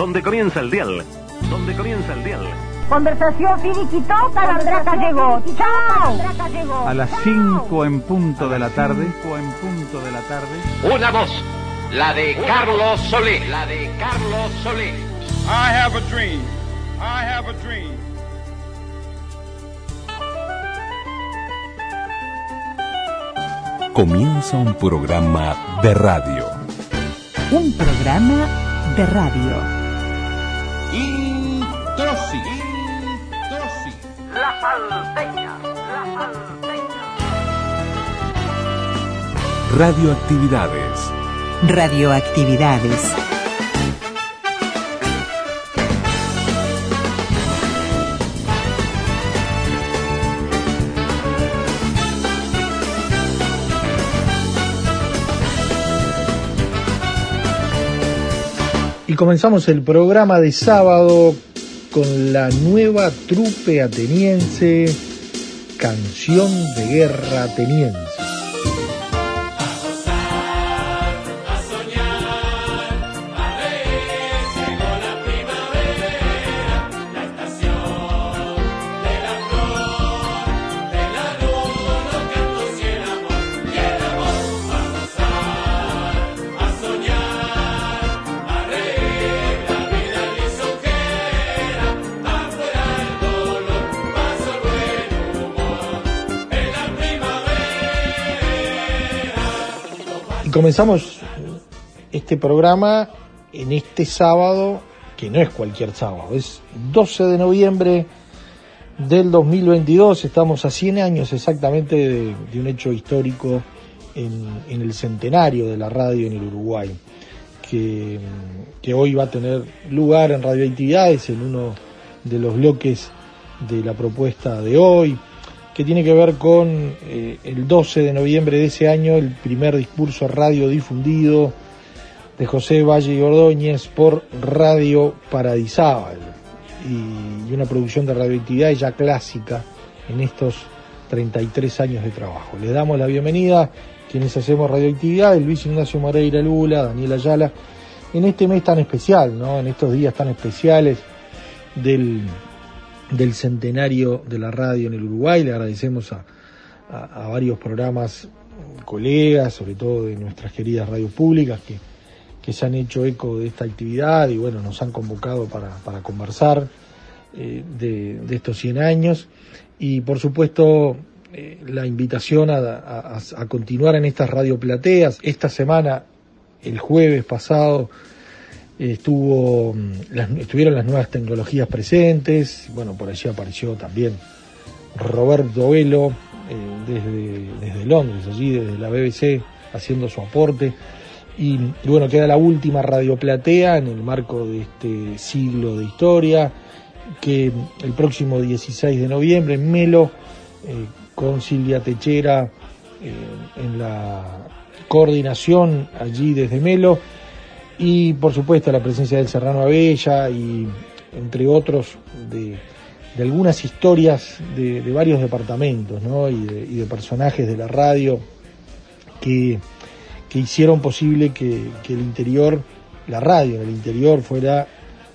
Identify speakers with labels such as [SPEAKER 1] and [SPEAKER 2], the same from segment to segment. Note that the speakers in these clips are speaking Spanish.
[SPEAKER 1] donde comienza el dial, donde comienza el dial.
[SPEAKER 2] Conversación finiquitó, Calandraca llegó. ¡Chao!
[SPEAKER 3] A las 5 en punto de la tarde, 5 en punto de la tarde.
[SPEAKER 4] Una voz, la de Carlos Solé, la de Carlos Solé.
[SPEAKER 5] I have a dream. I have a dream.
[SPEAKER 6] Comienza un programa de radio.
[SPEAKER 7] Un programa de radio.
[SPEAKER 5] Introsi.
[SPEAKER 4] La salteña, la salteña.
[SPEAKER 6] Radioactividades.
[SPEAKER 7] Radioactividades.
[SPEAKER 8] Y comenzamos el programa de sábado con la nueva trupe ateniense, Canción de Guerra Ateniense. Comenzamos este programa en este sábado, que no es cualquier sábado, es 12 de noviembre del 2022, estamos a 100 años exactamente de, un hecho histórico en, el centenario de la radio en el Uruguay, que, que hoy va a tener lugar en radioactividades en uno de los bloques de la propuesta de hoy, que tiene que ver con eh, el 12 de noviembre de ese año, el primer discurso radiodifundido de José Valle y Ordóñez por Radio Paradisábal y, una producción de radioactividad ya clásica en estos 33 años de trabajo. Le damos la bienvenida quienes hacemos radioactividad, Luis Ignacio Moreira Lula, Daniel Ayala, en este mes tan especial, ¿no? en estos días tan especiales del del centenario de la radio en el Uruguay. Le agradecemos a, a, varios programas, colegas, sobre todo de nuestras queridas radios públicas, que, que, se han hecho eco de esta actividad y bueno, nos han convocado para, para conversar eh, de, de, estos 100 años. Y por supuesto, eh, la invitación a, a continuar en estas radioplateas. Esta semana, el jueves pasado, estuvo las, estuvieron las nuevas tecnologías presentes, bueno, por allí apareció también Roberto Velo eh, desde, desde, Londres, allí desde la BBC, haciendo su aporte. Y, y, bueno, queda la última radioplatea en el marco de este siglo de historia, que el próximo 16 de noviembre en Melo, eh, con Silvia Techera eh, en la coordinación allí desde Melo, y por supuesto la presencia del Serrano Abella y entre otros de, de algunas historias de, de, varios departamentos ¿no? y, de, personajes de la radio que, que hicieron posible que, que, el interior, la radio en el interior fuera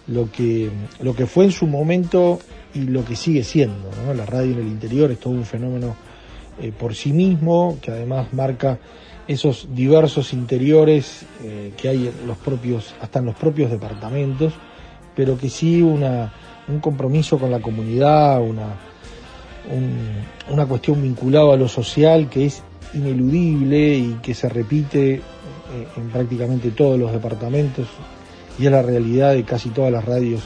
[SPEAKER 8] lo que, lo que fue en su momento y lo que sigue siendo. ¿no? La radio en el interior es todo un fenómeno eh, por sí mismo que además marca esos diversos interiores eh, que hay en los propios, hasta en los propios departamentos, pero que sí una, un compromiso con la comunidad, una, un, una cuestión vinculada a lo social que es ineludible y que se repite eh, en prácticamente todos los departamentos y es la realidad de casi todas las radios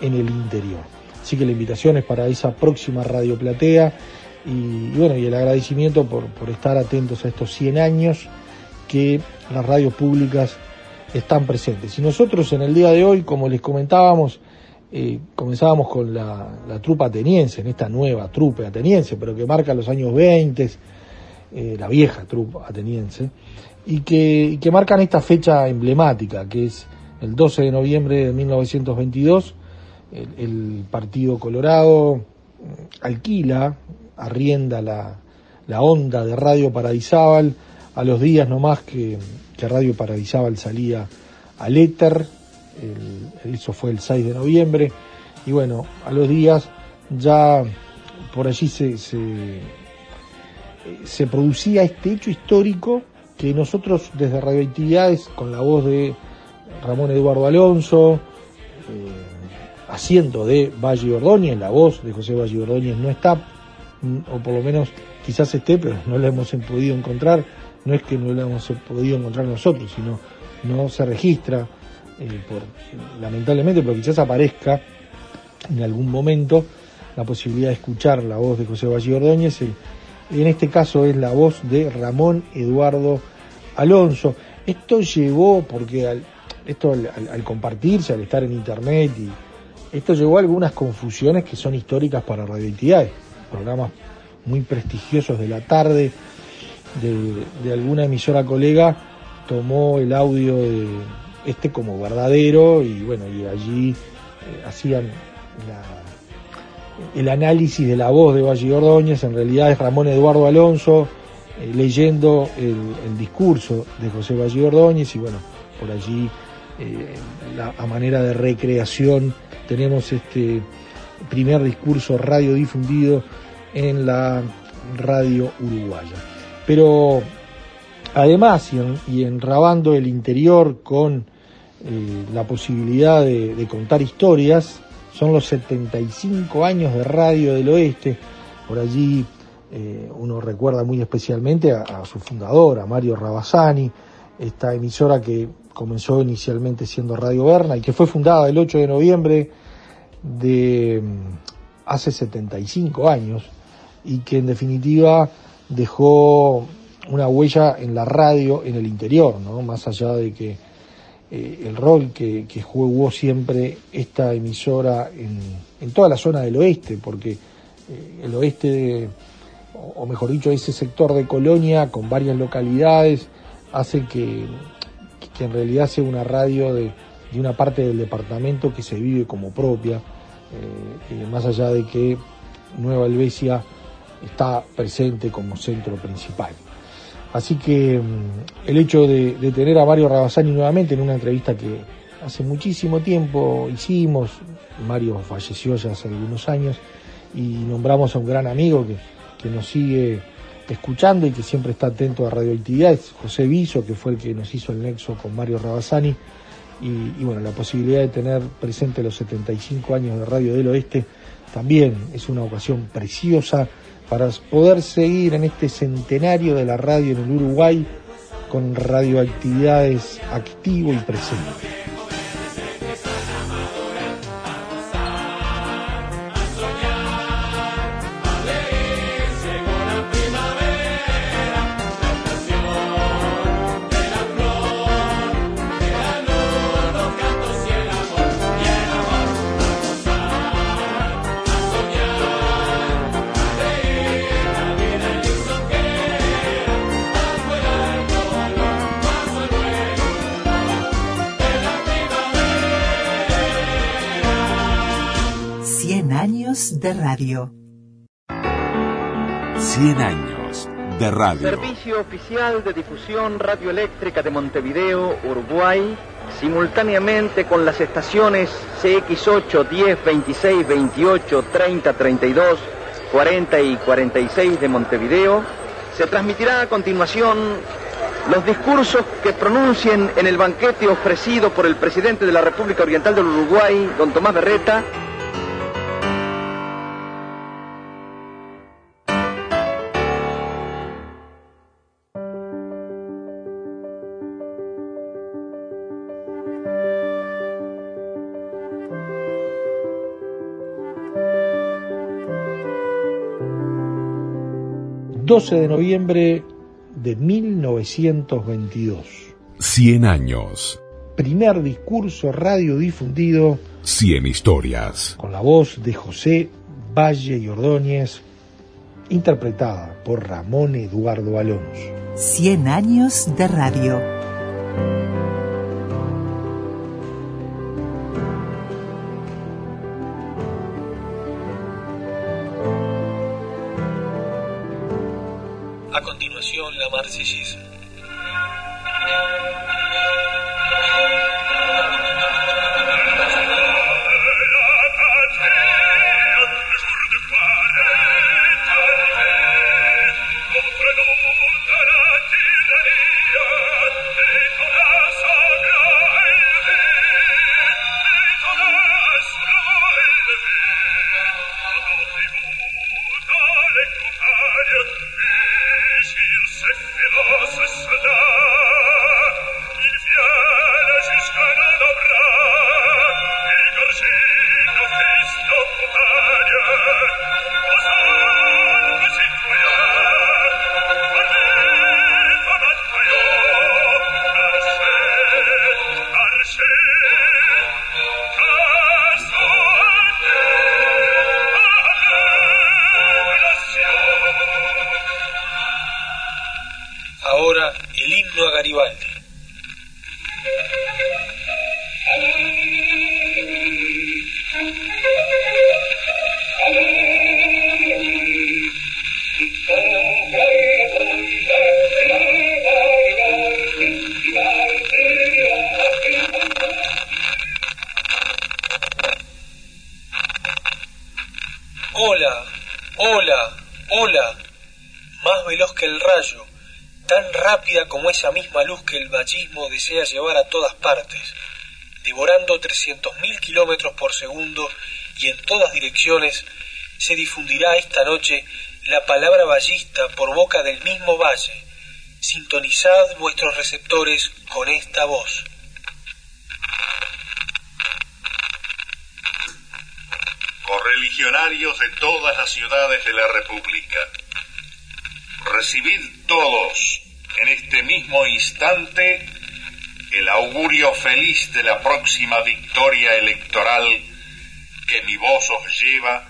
[SPEAKER 8] en el interior. Así que la invitación es para esa próxima radio platea y, bueno, y el agradecimiento por, por, estar atentos a estos 100 años que las radios públicas están presentes. Y nosotros en el día de hoy, como les comentábamos, eh, comenzábamos con la, la, trupa ateniense, en esta nueva trupe ateniense, pero que marca los años 20, eh, la vieja trupa ateniense, y que, que marcan esta fecha emblemática, que es el 12 de noviembre de 1922, el, el Partido Colorado alquila arrienda la, la onda de Radio Paradisábal a los días nomás que, que Radio Paradisábal salía al éter el- eso fue el 6 de noviembre. Y bueno, a los días ya por allí se, se, producía este hecho histórico que nosotros desde Radioactividades, con la voz de Ramón Eduardo Alonso, eh, haciendo de Valle Ordóñez, la voz de José Valle Ordóñez no está, o por lo menos quizás esté, pero no la hemos podido encontrar, no es que no la hemos podido encontrar nosotros, sino no se registra, eh, por, lamentablemente, pero quizás aparezca en algún momento la posibilidad de escuchar la voz de José Valle Ordóñez, el- en este caso es la voz de Ramón Eduardo Alonso. Esto llevó, porque al, esto al, compartirse, al estar en internet, y esto llevó a algunas confusiones que son históricas para radioactividades, programas muy prestigiosos de la tarde de, alguna emisora colega tomó el audio de este como verdadero y bueno y allí eh, hacían la- el análisis de la voz de Valle Ordóñez, en realidad es Ramón Eduardo Alonso eh, leyendo el, discurso de José Valle Ordóñez y bueno, por allí eh, la- a manera de recreación tenemos este primer discurso radiodifundido en la radio uruguaya. Pero además, y, en, y enrabando el interior con eh, la posibilidad de, contar historias, son los 75 años de Radio del Oeste. Por allí eh, uno recuerda muy especialmente a, a su fundador, a Mario Rabasani, esta emisora que comenzó inicialmente siendo Radio Berna y que fue fundada el 8 de noviembre de mm, hace 75 años y que en definitiva dejó una huella en la radio en el interior, ¿no? más allá de que eh, el rol que, que jugó siempre esta emisora en, en toda la zona del oeste, porque eh, el oeste, o mejor dicho, ese sector de Colonia con varias localidades, hace que, que en realidad sea una radio de, de una parte del departamento que se vive como propia, eh, más allá de que Nueva Helvecia está presente como centro principal. Así que mm, el hecho de, tener a Mario Rabasani nuevamente en una entrevista que hace muchísimo tiempo hicimos, Mario falleció ya hace algunos años, y nombramos a un gran amigo que, que nos sigue escuchando y que siempre está atento a radioactividades, José Viso, que fue el que nos hizo el nexo con Mario Rabasani, y, y bueno, la posibilidad de tener presente los 75 años de Radio del Oeste también es una ocasión preciosa para poder seguir en este centenario de la radio en el Uruguay con radioactividades activo y presente.
[SPEAKER 7] Radio.
[SPEAKER 6] 100 años de radio.
[SPEAKER 9] Servicio oficial de difusión radioeléctrica de Montevideo, Uruguay, simultáneamente con las estaciones CX8, 10, 26, 28, 30, 32, 40 y 46 de Montevideo, se transmitirá a continuación los discursos que pronuncien en el banquete ofrecido por el presidente de la República Oriental del Uruguay, don Tomás Berreta,
[SPEAKER 8] ...12 de noviembre de 1922...
[SPEAKER 6] 100 años.
[SPEAKER 8] ...primer discurso radiodifundido...
[SPEAKER 6] 100 historias.
[SPEAKER 8] ...con la voz de José Valle y Ordóñez... ...interpretada por Ramón Eduardo Alonso...
[SPEAKER 7] Cien años de radio.
[SPEAKER 8] Continuación,
[SPEAKER 10] como esa misma luz que el vallismo desea llevar a todas partes, devorando 300.000 kilómetros por segundo y en todas direcciones, se difundirá esta noche la palabra ballista por boca del mismo valle. Sintonizad vuestros receptores con esta voz.
[SPEAKER 11] correligionarios de todas las ciudades de la República. Recibid todos en este mismo instante el augurio feliz de la próxima victoria electoral que mi voz os lleva,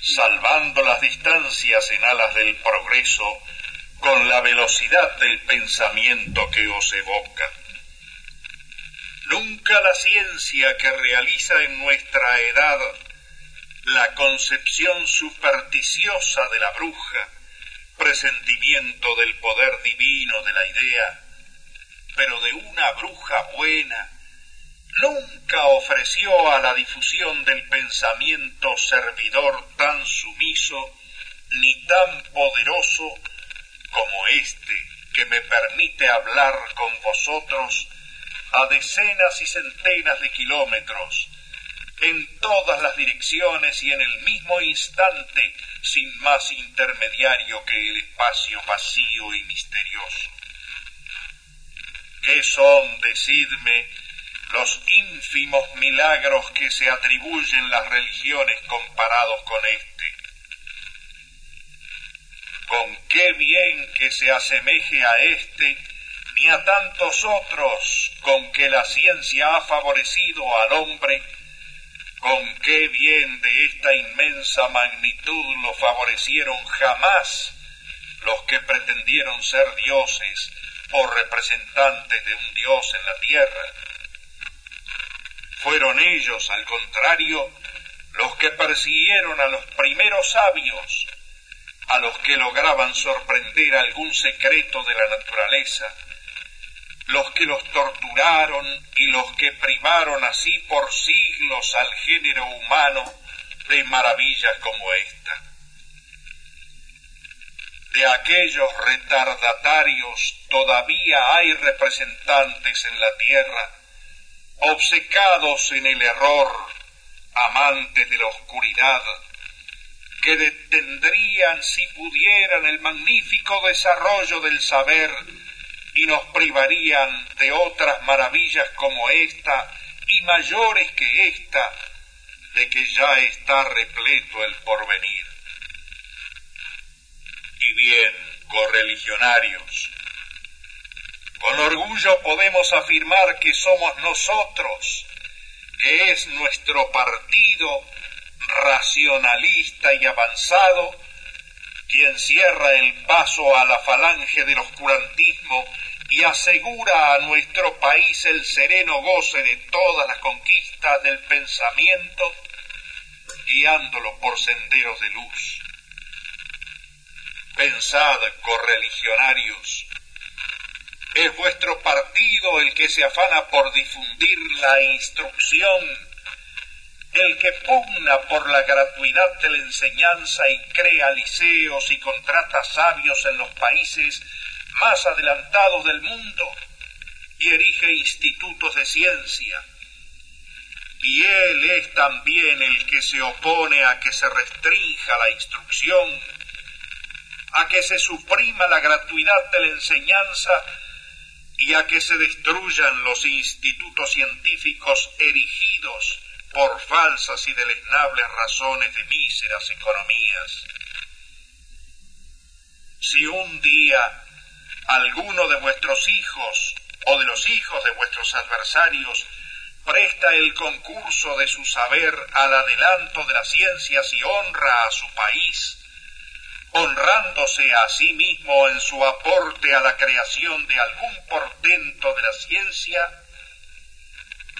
[SPEAKER 11] salvando las distancias en alas del progreso con la velocidad del pensamiento que os evoca. Nunca la ciencia que realiza en nuestra edad la concepción supersticiosa de la bruja, presentimiento del poder divino de la idea, pero de una bruja buena, nunca ofreció a la difusión del pensamiento servidor tan sumiso ni tan poderoso como este que me permite hablar con vosotros a decenas y centenas de kilómetros, en todas las direcciones y en el mismo instante, sin más intermediario que el espacio vacío y misterioso. ¿Qué son, decidme, los ínfimos milagros que se atribuyen las religiones comparados con este? ¿Con qué bien que se asemeje a este ni a tantos otros con que la ciencia ha favorecido al hombre con qué bien de esta inmensa magnitud lo favorecieron jamás los que pretendieron ser dioses o representantes de un dios en la tierra. Fueron ellos, al contrario, los que persiguieron a los primeros sabios, a los que lograban sorprender algún secreto de la naturaleza, los que los torturaron y los que privaron así por siglos al género humano de maravillas como esta. De aquellos retardatarios todavía hay representantes en la tierra, obcecados en el error, amantes de la oscuridad, que detendrían si pudieran el magnífico desarrollo del saber y nos privarían de otras maravillas como esta y mayores que esta, de que ya está repleto el porvenir. Y bien, correligionarios, con orgullo podemos afirmar que somos nosotros, que es nuestro partido racionalista y avanzado, quien cierra el paso a la falange del oscurantismo y asegura a nuestro país el sereno goce de todas las conquistas del pensamiento, guiándolo por senderos de luz. Pensad, correligionarios, es vuestro partido el que se afana por difundir la instrucción, el que pugna por la gratuidad de la enseñanza y crea liceos y contrata sabios en los países más adelantados del mundo y erige institutos de ciencia. Y él es también el que se opone a que se restrinja la instrucción, a que se suprima la gratuidad de la enseñanza y a que se destruyan los institutos científicos erigidos por falsas y deleznables razones de míseras economías. Si un día alguno de vuestros hijos o de los hijos de vuestros adversarios presta el concurso de su saber al adelanto de las ciencias y honra a su país, honrándose a sí mismo en su aporte a la creación de algún portento de la ciencia,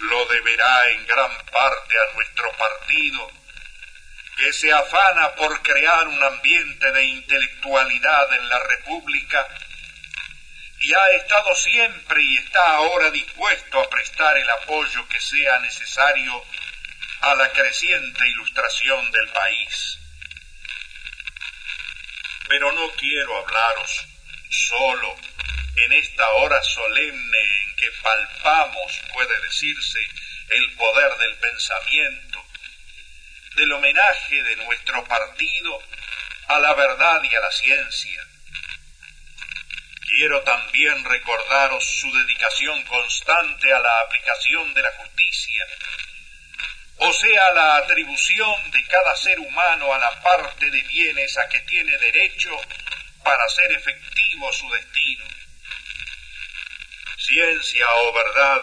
[SPEAKER 11] lo deberá en gran parte a nuestro partido, que se afana por crear un ambiente de intelectualidad en la República y ha estado siempre y está ahora dispuesto a prestar el apoyo que sea necesario a la creciente ilustración del país. Pero no quiero hablaros solo en esta hora solemne en que palpamos, puede decirse, el poder del pensamiento, del homenaje de nuestro partido a la verdad y a la ciencia. Quiero también recordaros su dedicación constante a la aplicación de la justicia, o sea, la atribución de cada ser humano a la parte de bienes a que tiene derecho para hacer efectivo su destino. Ciencia o verdad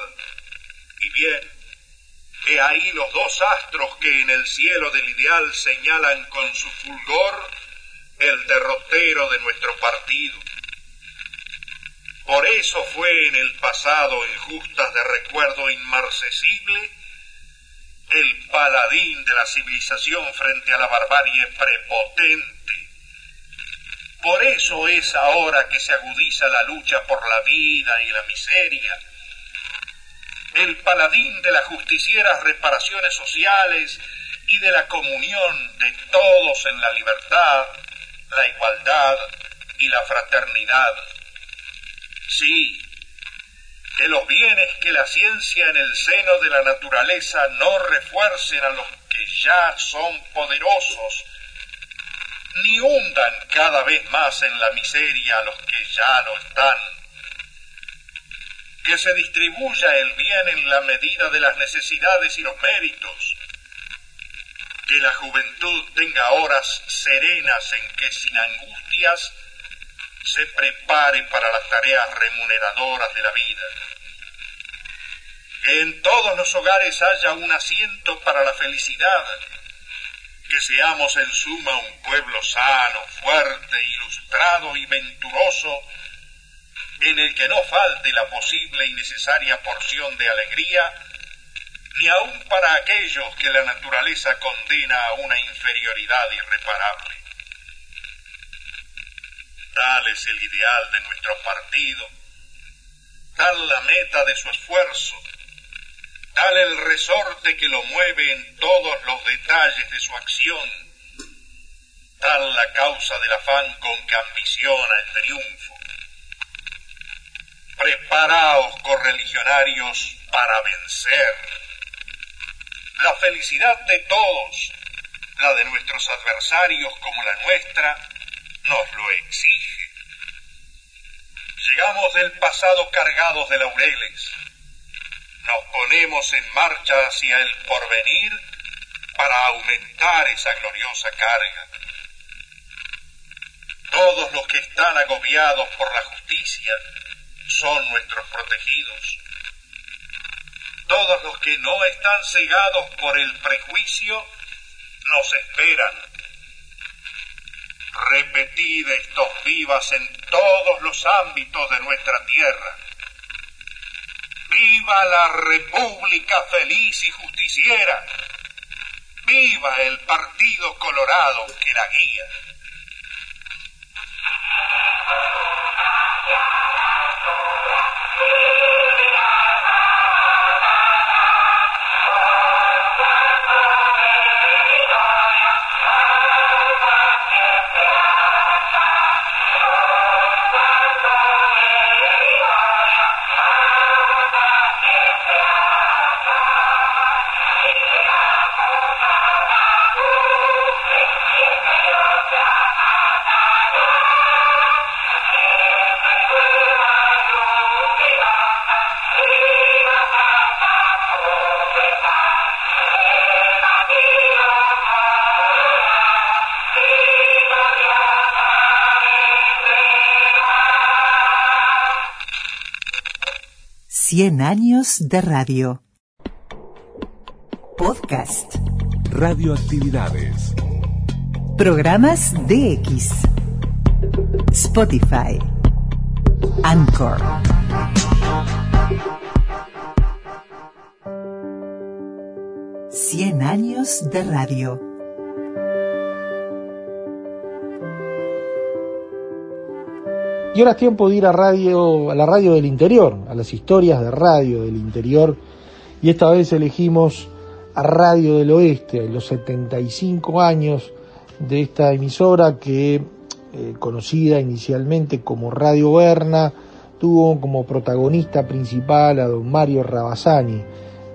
[SPEAKER 11] y bien, he ahí los dos astros que en el cielo del ideal señalan con su fulgor el derrotero de nuestro partido. Por eso fue en el pasado, en justas de recuerdo inmarcesible, el paladín de la civilización frente a la barbarie prepotente. Por eso es ahora que se agudiza la lucha por la vida y la miseria. El paladín de las justicieras reparaciones sociales y de la comunión de todos en la libertad, la igualdad y la fraternidad. Sí, que los bienes que la ciencia en el seno de la naturaleza no refuercen a los que ya son poderosos, ni hundan cada vez más en la miseria a los que ya no están. Que se distribuya el bien en la medida de las necesidades y los méritos. Que la juventud tenga horas serenas en que sin angustias se prepare para las tareas remuneradoras de la vida. Que en todos los hogares haya un asiento para la felicidad. Que seamos en suma un pueblo sano, fuerte, ilustrado y venturoso, en el que no falte la posible y necesaria porción de alegría, ni aun para aquellos que la naturaleza condena a una inferioridad irreparable. Tal es el ideal de nuestro partido, tal la meta de su esfuerzo, tal el resorte que lo mueve en todos los detalles de su acción, tal la causa del afán con que ambiciona el triunfo. Preparaos, correligionarios, para vencer. La felicidad de todos, la de nuestros adversarios como la nuestra, nos lo exige. Llegamos del pasado cargados de laureles. Nos ponemos en marcha hacia el porvenir para aumentar esa gloriosa carga. Todos los que están agobiados por la justicia son nuestros protegidos. Todos los que no están cegados por el prejuicio nos esperan repetid estos vivas en todos los ámbitos de nuestra tierra. Viva la República feliz y justiciera. Viva el Partido Colorado que la guía.
[SPEAKER 7] Cien años de radio. Podcast.
[SPEAKER 6] Radioactividades.
[SPEAKER 7] Programas DX. Spotify. Anchor. Cien años de radio.
[SPEAKER 8] Y ahora es tiempo de ir a radio, a la radio del interior, las historias de radio del interior. Y esta vez elegimos a Radio del Oeste, los 75 años de esta emisora que, eh, conocida inicialmente como Radio Berna, tuvo como protagonista principal a don Mario Rabasani,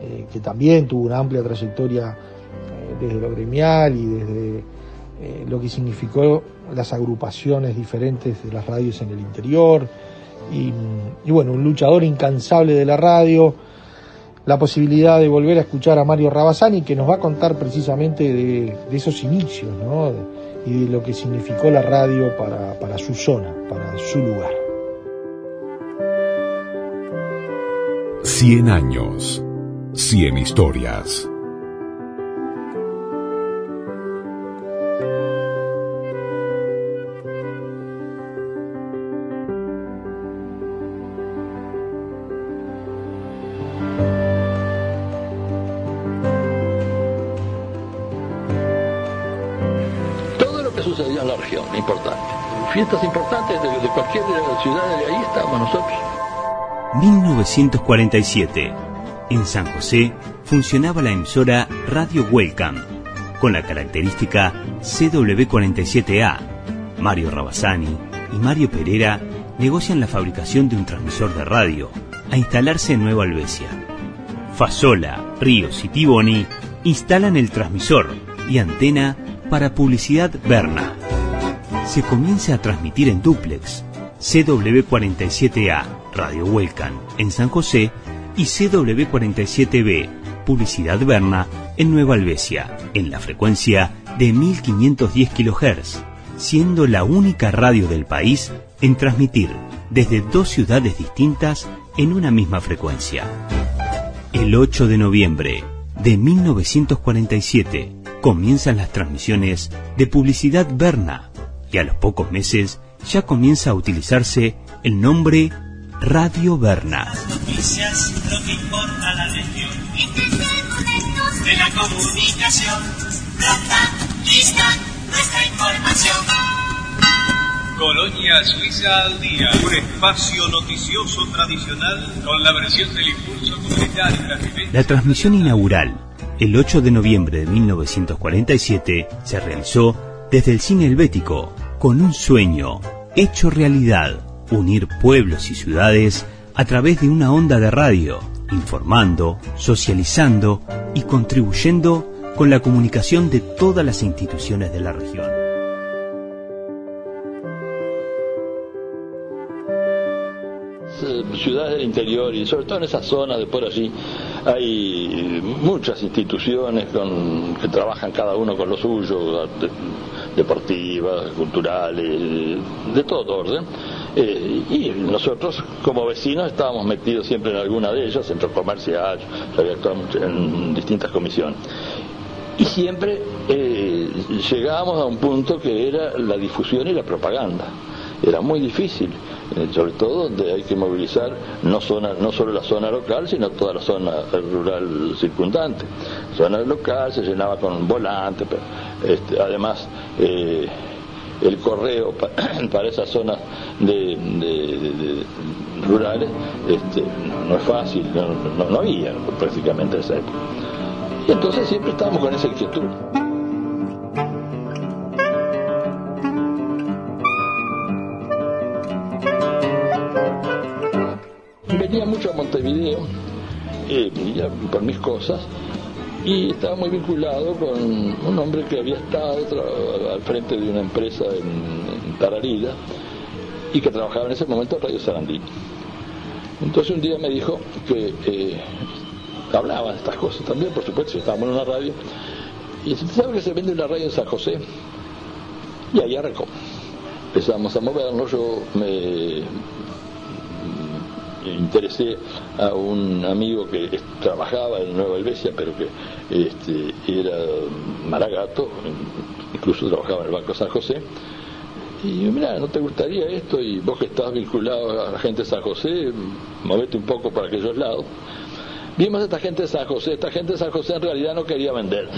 [SPEAKER 8] eh, que también tuvo una amplia trayectoria eh, desde lo gremial y desde lo que significó las agrupaciones diferentes de las radios en el interior. Y, bueno, un luchador incansable de la radio, la posibilidad de volver a escuchar a Mario Rabasani, que nos va a contar precisamente de, esos inicios y de lo que significó la radio para, para su zona, para su lugar.
[SPEAKER 6] 100 años, 100 historias.
[SPEAKER 12] Importantes de, de cualquier ciudad, de ahí estábamos nosotros.
[SPEAKER 13] 1947. En San José funcionaba la emisora Radio Welcome, con la característica CW47A. Mario Rabasani y Mario Pereira negocian la fabricación de un transmisor de radio a instalarse en Nueva Albesia. Fasola, Ríos y Tiboni instalan el transmisor y antena para publicidad Berna. Se comienza a transmitir en duplex CW47A Radio Welcome en San José y CW47B Publicidad Berna en Nueva Albesia en la frecuencia de 1510 kHz, siendo la única radio del país en transmitir desde dos ciudades distintas en una misma frecuencia. El 8 de noviembre de 1947 comienzan las transmisiones de Publicidad Berna y a los pocos meses ya comienza a utilizarse el nombre Radio Berna.
[SPEAKER 14] Noticias, lo que importa a la región. De la comunicación, pronta, lista, nuestra información.
[SPEAKER 10] Colonia Suiza al día, un espacio noticioso tradicional con la versión del impulso comunitario y las vivencias.
[SPEAKER 13] La transmisión inaugural, el 8 de noviembre de 1947, se realizó desde el cine helvético, con un sueño hecho realidad, unir pueblos y ciudades a través de una onda de radio, informando, socializando y contribuyendo con la comunicación de todas las instituciones de la región.
[SPEAKER 12] Ciudades del interior y sobre todo en esas zonas de por allí hay muchas instituciones que trabajan cada uno con lo suyo, deportivas, culturales, de todo orden. Eh, y nosotros como vecinos estábamos metidos siempre en alguna de ellas, centro comercial, había actuado en distintas comisiones. Y siempre eh, llegábamos a un punto que era la difusión y la propaganda. Era muy difícil, eh, sobre todo donde hay que movilizar no, zona, no solo la zona local, sino toda la zona rural circundante. Zona local se llenaba con volantes, este, además eh, el correo pa- para esas zonas de, rurales este, no, es fácil, no, no- había prácticamente en esa época. Y entonces siempre estábamos con esa inquietud. Por mis cosas, y estaba muy vinculado con un hombre que había estado al frente de una empresa en, en Tararida y que trabajaba en ese momento en Radio Sarandí. Entonces un día me dijo que eh, hablaba de estas cosas también, por supuesto, estábamos en una radio, y dice, ¿sabe que se vende una radio en San José? Y ahí arrancó. Empezamos a movernos, yo me interesé a un amigo que trabajaba en Nueva Helvecia, pero que este, era maragato, incluso trabajaba en el Banco San José, y mira, ¿no te gustaría esto? Y vos que estás vinculado a la gente de San José, movete un poco para aquellos lados. Vimos a esta gente de San José, esta gente de San José en realidad no quería vender.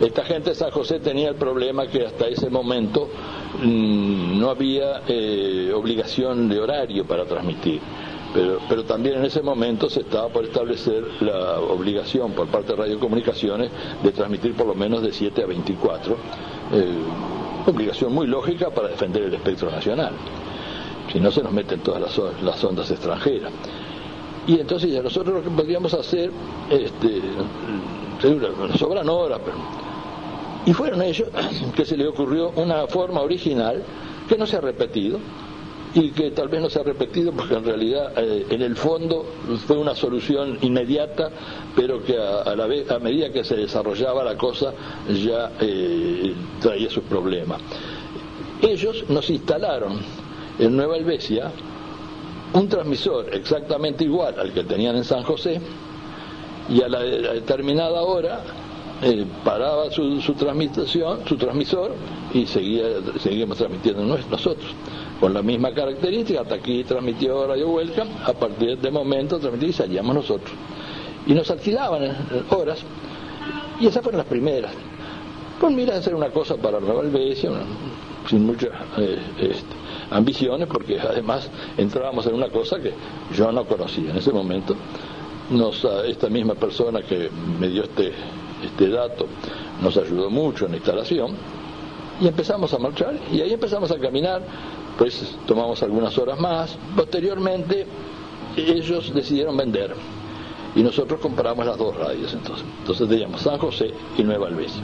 [SPEAKER 12] Esta gente de San José tenía el problema que hasta ese momento mmm, no había eh, obligación de horario para transmitir. Pero, también en ese momento se estaba por establecer la obligación por parte de Radiocomunicaciones de transmitir por lo menos de 7 a 24, eh, obligación muy lógica para defender el espectro nacional, si no se nos meten todas las, ondas extranjeras. Y entonces ya nosotros lo que podríamos hacer, este, sobran horas, pero, y fueron ellos que se les ocurrió una forma original que no se ha repetido, y que tal vez no se ha repetido porque en realidad eh, en el fondo fue una solución inmediata pero que a, a, la vez a medida que se desarrollaba la cosa ya eh, traía sus problemas. Ellos nos instalaron en Nueva Helvecia un transmisor exactamente igual al que tenían en San José y a la, determinada hora eh, paraba su, su, transmisión, su transmisor y seguía, seguíamos transmitiendo nosotros con la misma característica, hasta aquí transmitió Radio Welcome, a partir de momento transmitía y salíamos nosotros. Y nos alquilaban horas, y esas fueron las primeras. Pues mira, hacer una cosa para Nueva sin muchas eh, este, ambiciones, porque además entrábamos en una cosa que yo no conocía en ese momento. Nos, esta misma persona que me dio este, este dato nos ayudó mucho en la instalación y empezamos a marchar y ahí empezamos a caminar pues tomamos algunas horas más. Posteriormente ellos decidieron vender y nosotros compramos las dos radios entonces. Entonces teníamos San José y Nueva Albesia.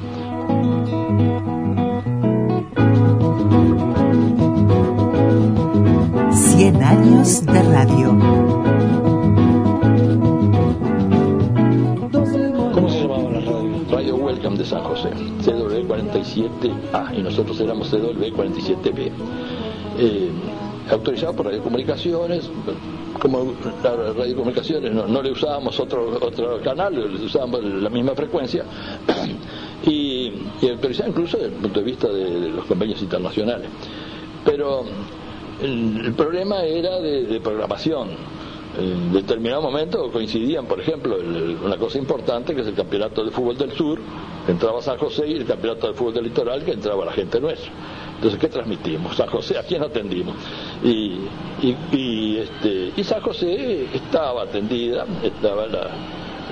[SPEAKER 7] Cien años de radio.
[SPEAKER 12] ¿Cómo se llamaba la radio? Radio Welcome de San José, CW47A, y nosotros éramos CW47B eh, autorizado por radiocomunicaciones, como las radiocomunicaciones no, le usábamos otro, otro canal, le usábamos la misma frecuencia, y, y autorizado incluso desde el punto de vista de, los convenios internacionales. Pero el, problema era de, de programación. En determinado momento coincidían, por ejemplo, una cosa importante que es el campeonato de fútbol del sur, entraba San José y el campeonato de fútbol del litoral que entraba la gente nuestra. Entonces, ¿qué transmitimos? San José, ¿a quién atendimos? Y, y, y, este, y San José estaba atendida, estaba la,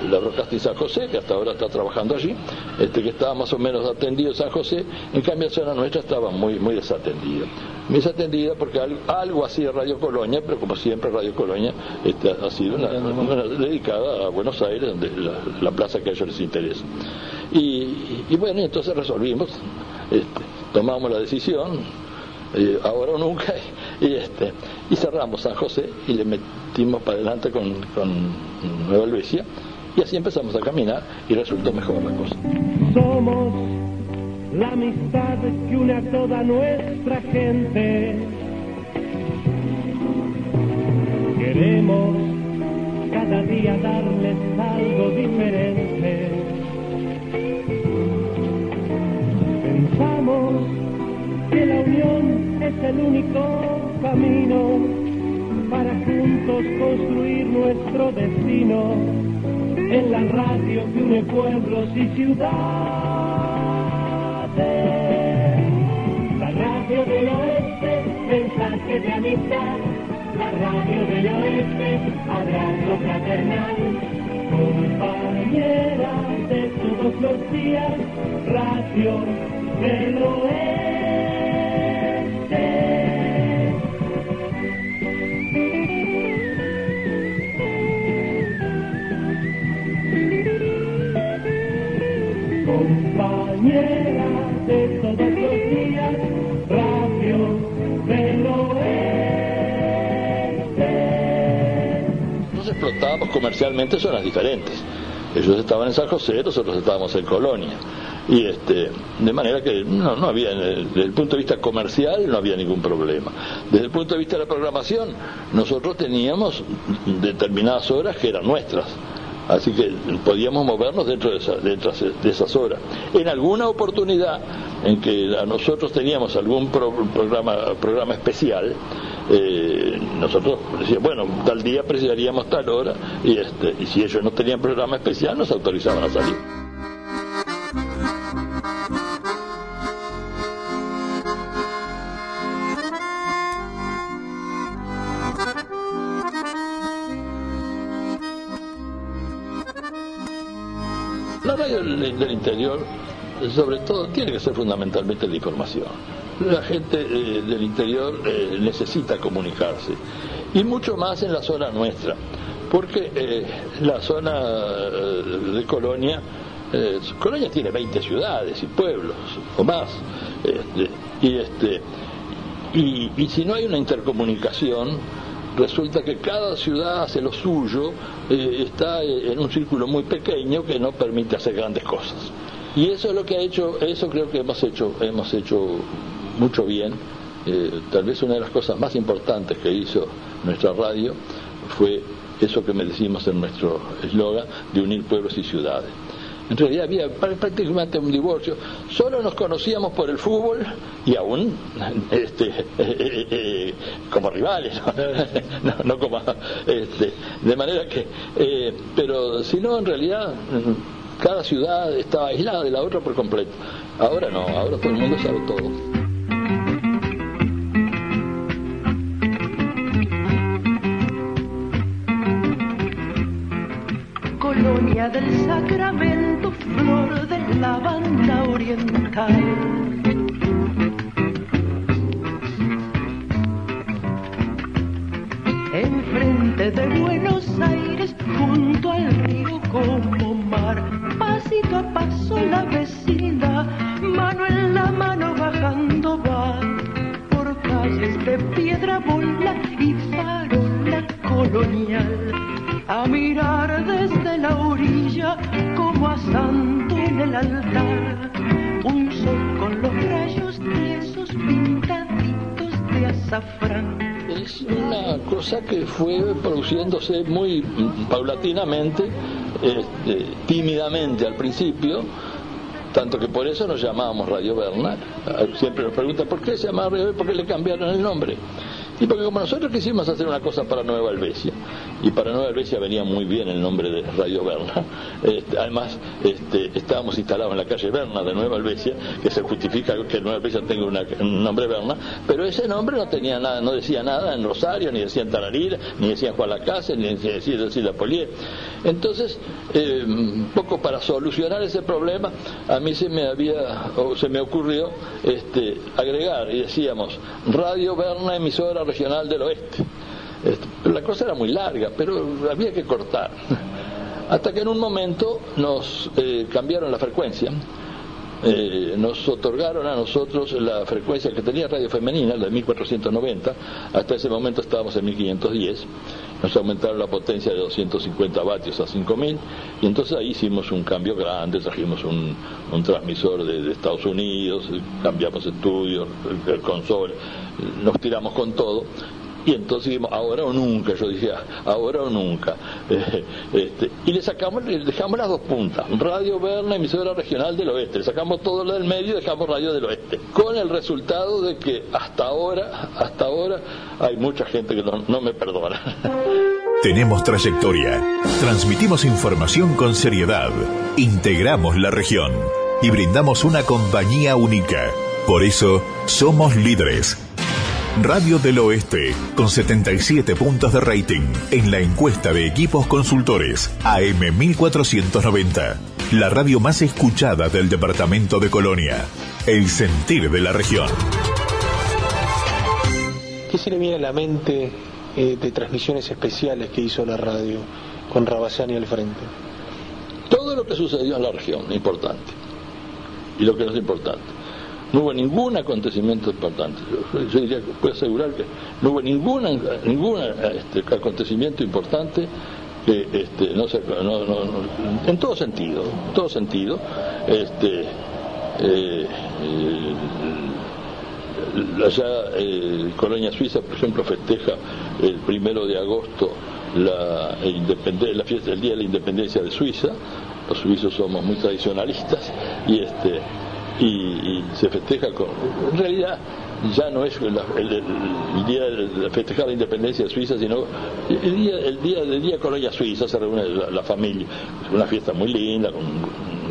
[SPEAKER 12] la Broadcasting San José, que hasta ahora está trabajando allí, este, que estaba más o menos atendido San José, en cambio la zona nuestra estaba muy, muy desatendida. Muy desatendida porque algo, algo hacía Radio Colonia, pero como siempre Radio Colonia este, ha sido una, una, dedicada a Buenos Aires, donde la, la, plaza que a ellos les interesa. Y, y bueno, entonces resolvimos, este, tomamos la decisión, eh, ahora o nunca, y, este, y cerramos San José y le metimos para adelante con, con Nueva Helvecia y así empezamos a caminar y resultó mejor la cosa.
[SPEAKER 15] Somos la amistad que une a toda nuestra gente. Queremos cada día darles algo diferente. Pensamos que la unión es el único camino para juntos construir nuestro destino en la radio que une pueblos y ciudades. La radio del oeste, mensaje de amistad. La radio del oeste, abrazo fraternal. Compañera de todos los días, radio del oeste. compañera de todos los días, radio del oeste.
[SPEAKER 12] Nos explotábamos comercialmente zonas diferentes. Ellos estaban en San José, nosotros estábamos en Colonia. Y este, de manera que no, no había, desde el punto de vista comercial, no había ningún problema. Desde el punto de vista de la programación, nosotros teníamos determinadas horas que eran nuestras Así que podíamos movernos dentro de, esa, dentro de esas horas. En alguna oportunidad en que nosotros teníamos algún programa, programa especial, eh, nosotros decíamos, bueno, tal día precisaríamos tal hora, y, este, y si ellos no tenían programa especial, nos autorizaban a salir. Del, interior, sobre todo, tiene que ser fundamentalmente la información. La gente eh, del interior eh, necesita comunicarse, y mucho más en la zona nuestra, porque eh, la zona de Colonia, Colonia tiene 20 ciudades y pueblos, o más, este, y, este, y, y si no hay una intercomunicación, resulta que cada ciudad hace lo suyo, eh, está en un círculo muy pequeño que no permite hacer grandes cosas. Y eso es lo que ha hecho, eso creo que hemos hecho, hemos hecho mucho bien. Eh, tal vez una de las cosas más importantes que hizo nuestra radio fue eso que me decimos en nuestro eslogan de unir pueblos y ciudades. En realidad había prácticamente un divorcio. Solo nos conocíamos por el fútbol y aún este, eh, eh, como rivales, no, como este, de manera que, eh, pero si no, en realidad cada ciudad estaba aislada de la otra por completo. Ahora no, ahora todo el mundo sabe todo.
[SPEAKER 16] colonia del Sacramento, flor de la banda oriental. Enfrente de Buenos Aires, junto al río como mar, pasito a paso la vecina, mano en la mano bajando va, por calles de piedra bola y farola colonial a mirar desde la orilla como a santo en el altar, un sol con los rayos esos pintaditos de azafrán.
[SPEAKER 12] Es una cosa que fue produciéndose muy paulatinamente, este, tímidamente al principio, tanto que por eso nos llamábamos Radio Bernal. Siempre nos preguntan, ¿por qué se llama Radio ¿Por qué le cambiaron el nombre? Y porque como nosotros quisimos hacer una cosa para Nueva Albesia, y para Nueva Albesia venía muy bien el nombre de Radio Berna, este, además este, estábamos instalados en la calle Berna de Nueva Albesia, que se justifica que Nueva Albesia tenga un nombre Berna, pero ese nombre no tenía nada, no decía nada en Rosario, ni decía en Tararira, ni decía en Juan Lacase, ni decía, decía Polié. Entonces, eh, un poco para solucionar ese problema, a mí se me había, o se me ocurrió este, agregar, y decíamos, Radio Berna, emisora regional del oeste. Este, la cosa era muy larga, pero había que cortar. Hasta que en un momento nos eh, cambiaron la frecuencia, eh, nos otorgaron a nosotros la frecuencia que tenía Radio Femenina, la de 1490, hasta ese momento estábamos en 1510, nos aumentaron la potencia de 250 vatios a 5000 y entonces ahí hicimos un cambio grande, trajimos un, transmisor de, Estados Unidos, cambiamos estudios, el console, nos tiramos con todo y entonces dijimos, ahora o nunca, yo dije, ahora o nunca. este, y le sacamos, le dejamos las dos puntas, Radio Berna, emisora regional del oeste, le sacamos todo lo del medio y dejamos Radio del oeste, con el resultado de que hasta ahora, hasta ahora, hay mucha gente que no, no me perdona.
[SPEAKER 6] Tenemos trayectoria, transmitimos información con seriedad, integramos la región y brindamos una compañía única. Por eso, somos líderes Radio del Oeste, con 77 puntos de rating en la encuesta de equipos consultores AM 1490. La radio más escuchada del departamento de Colonia. El sentir de la región.
[SPEAKER 17] ¿Qué se le viene a la mente eh, de transmisiones especiales que hizo la radio con Rabasani al frente?
[SPEAKER 12] Todo lo que sucedió en la región, importante. Y lo que no es importante no hubo ningún acontecimiento importante. Yo, diría que puedo asegurar que no hubo ninguna, ningún este, acontecimiento importante que este, no, se, en todo sentido, en todo sentido, este, eh, eh, allá eh, Colonia Suiza, por ejemplo, festeja el primero de agosto la, la fiesta del Día de la Independencia de Suiza. Los suizos somos muy tradicionalistas y este y, se festeja con en realidad ya no es el, día de festejar la independencia de Suiza sino el día el día del día colonia suiza se reúne la, familia es una fiesta muy linda con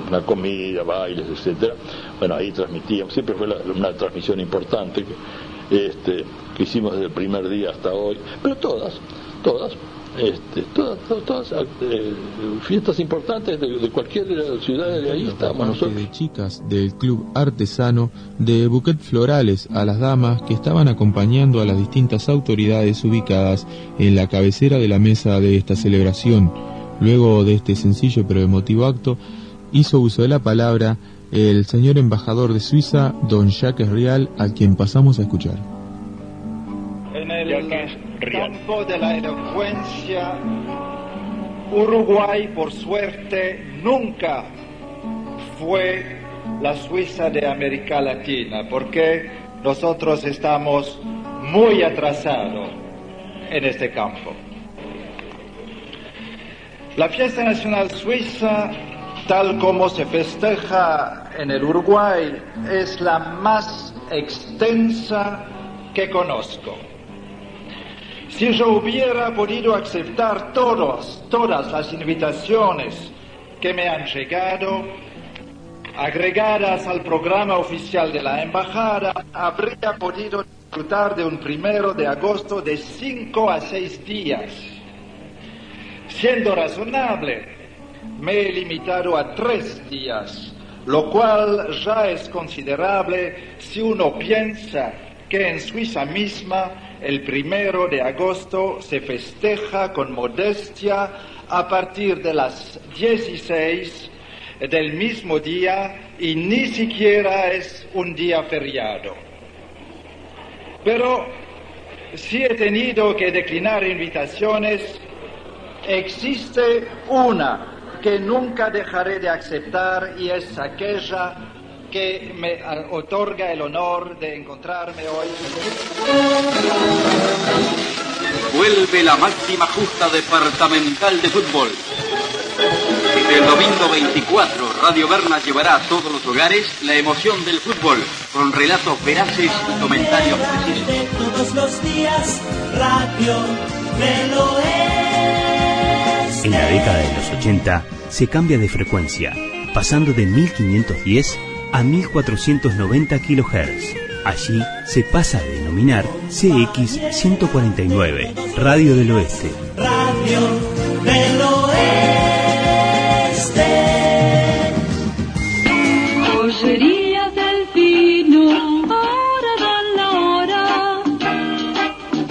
[SPEAKER 12] una comida bailes etcétera. Bueno ahí transmitíamos siempre fue una transmisión importante que, este, que hicimos desde el primer día hasta hoy pero todas todas este, todas, todas, eh, fiestas importantes de, cualquier ciudad de ahí estamos nosotros.
[SPEAKER 18] De chicas del club artesano de buquet florales a las damas que estaban acompañando a las distintas autoridades ubicadas en la cabecera de la mesa de esta celebración. Luego de este sencillo pero emotivo acto, hizo uso de la palabra el señor embajador de Suiza, don Jacques Rial, a quien pasamos a escuchar.
[SPEAKER 19] En el campo de la elocuencia, Uruguay, por suerte, nunca fue la Suiza de América Latina, porque nosotros estamos muy atrasados en este campo. La fiesta nacional suiza, tal como se festeja en el Uruguay, es la más extensa que conozco. Si yo hubiera podido aceptar todos, todas las invitaciones que me han llegado, agregadas al programa oficial de la embajada, habría podido disfrutar de un primero de agosto de cinco a seis días. Siendo razonable, me he limitado a tres días, lo cual ya es considerable si uno piensa que en Suiza misma el primero de agosto se festeja con modestia a partir de las 16 del mismo día y ni siquiera es un día feriado. Pero si he tenido que declinar invitaciones, existe una que nunca dejaré de aceptar y es aquella que me otorga el honor de encontrarme hoy.
[SPEAKER 20] Vuelve la máxima justa departamental de fútbol. Desde el domingo 24, Radio Berna llevará a todos los hogares la emoción del fútbol, con relatos veraces y comentarios precisos.
[SPEAKER 14] Todos los días, Radio
[SPEAKER 13] En la década de los 80 se cambia de frecuencia, pasando de 1510 a 1490 kHz. Allí se pasa a denominar CX 149, Radio del Oeste.
[SPEAKER 14] Radio del Oeste.
[SPEAKER 21] Joyería del Pino, hora de la hora.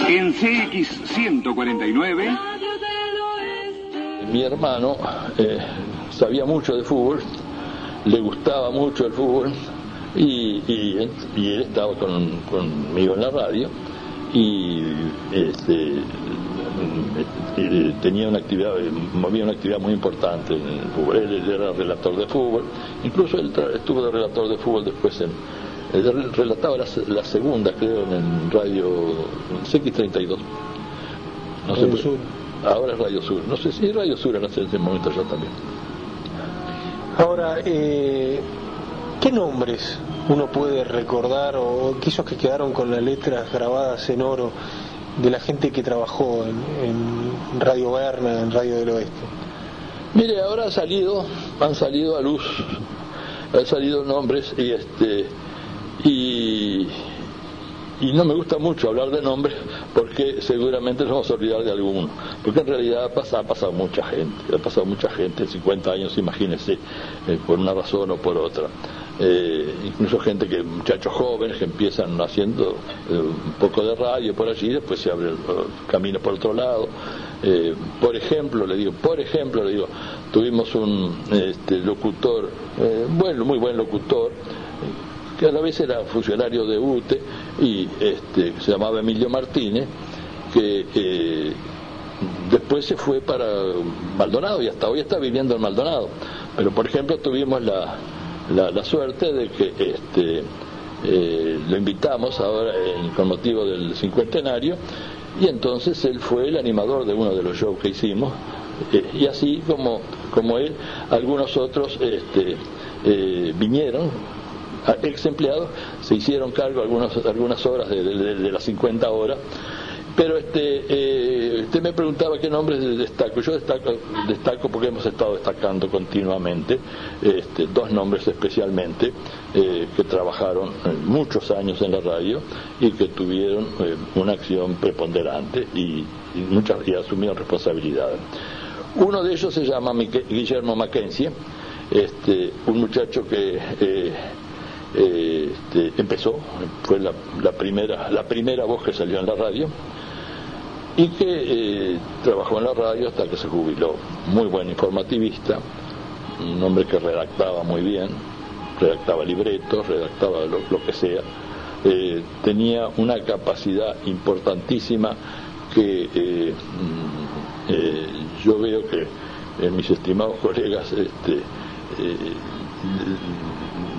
[SPEAKER 1] En CX 149.
[SPEAKER 12] Mi hermano eh, sabía mucho de fútbol le gustaba mucho el fútbol y, él estaba conmigo en la radio y este, tenía una actividad, movía una actividad muy importante en el fútbol. Él era relator de fútbol, incluso él estuvo de relator de fútbol después en, él relataba la, segunda, creo, en radio CX32. No sé, Sur. Ahora es Radio Sur. No sé si Radio Sur en ese momento ya también.
[SPEAKER 17] Ahora, eh, ¿qué nombres uno puede recordar o aquellos que quedaron con las letras grabadas en oro de la gente que trabajó en, Radio Berna, en Radio del Oeste?
[SPEAKER 12] Mire, ahora han salido, han salido a luz, han salido nombres y este y y no me gusta mucho hablar de nombres porque seguramente nos vamos a olvidar de alguno. Porque en realidad ha pasado, ha pasado mucha gente, ha pasado mucha gente, 50 años, imagínense, eh, por una razón o por otra. Eh, incluso gente que, muchachos jóvenes que empiezan haciendo eh, un poco de radio por allí, después se abre el, camino por otro lado. por ejemplo, le digo, por ejemplo, le digo, tuvimos un este, locutor, bueno, muy buen locutor, que a la vez era funcionario de UTE y este, se llamaba Emilio Martínez, que eh, después se fue para Maldonado y hasta hoy está viviendo en Maldonado. Pero por ejemplo tuvimos la, la, suerte de que este, eh, lo invitamos ahora con motivo del cincuentenario y entonces él fue el animador de uno de los shows que hicimos eh, y así como, como él, algunos otros este, eh, vinieron, ex empleados, se hicieron cargo algunas, algunas horas de, las 50 horas pero este, eh, usted me preguntaba qué nombres destaco. Yo destaco, destaco porque hemos estado destacando continuamente este, dos nombres especialmente eh, que trabajaron muchos años en la radio y que tuvieron eh, una acción preponderante y, muchas y asumieron responsabilidades. Uno de ellos se llama Guillermo Mackenzie, este, un muchacho que este, empezó, fue la, primera, la primera voz que salió en la radio y que eh, trabajó en la radio hasta que se jubiló. Muy buen informativista, un hombre que redactaba muy bien, redactaba libretos, redactaba lo, que sea. Eh, tenía una capacidad importantísima que eh, mm, yo veo que mis estimados colegas este,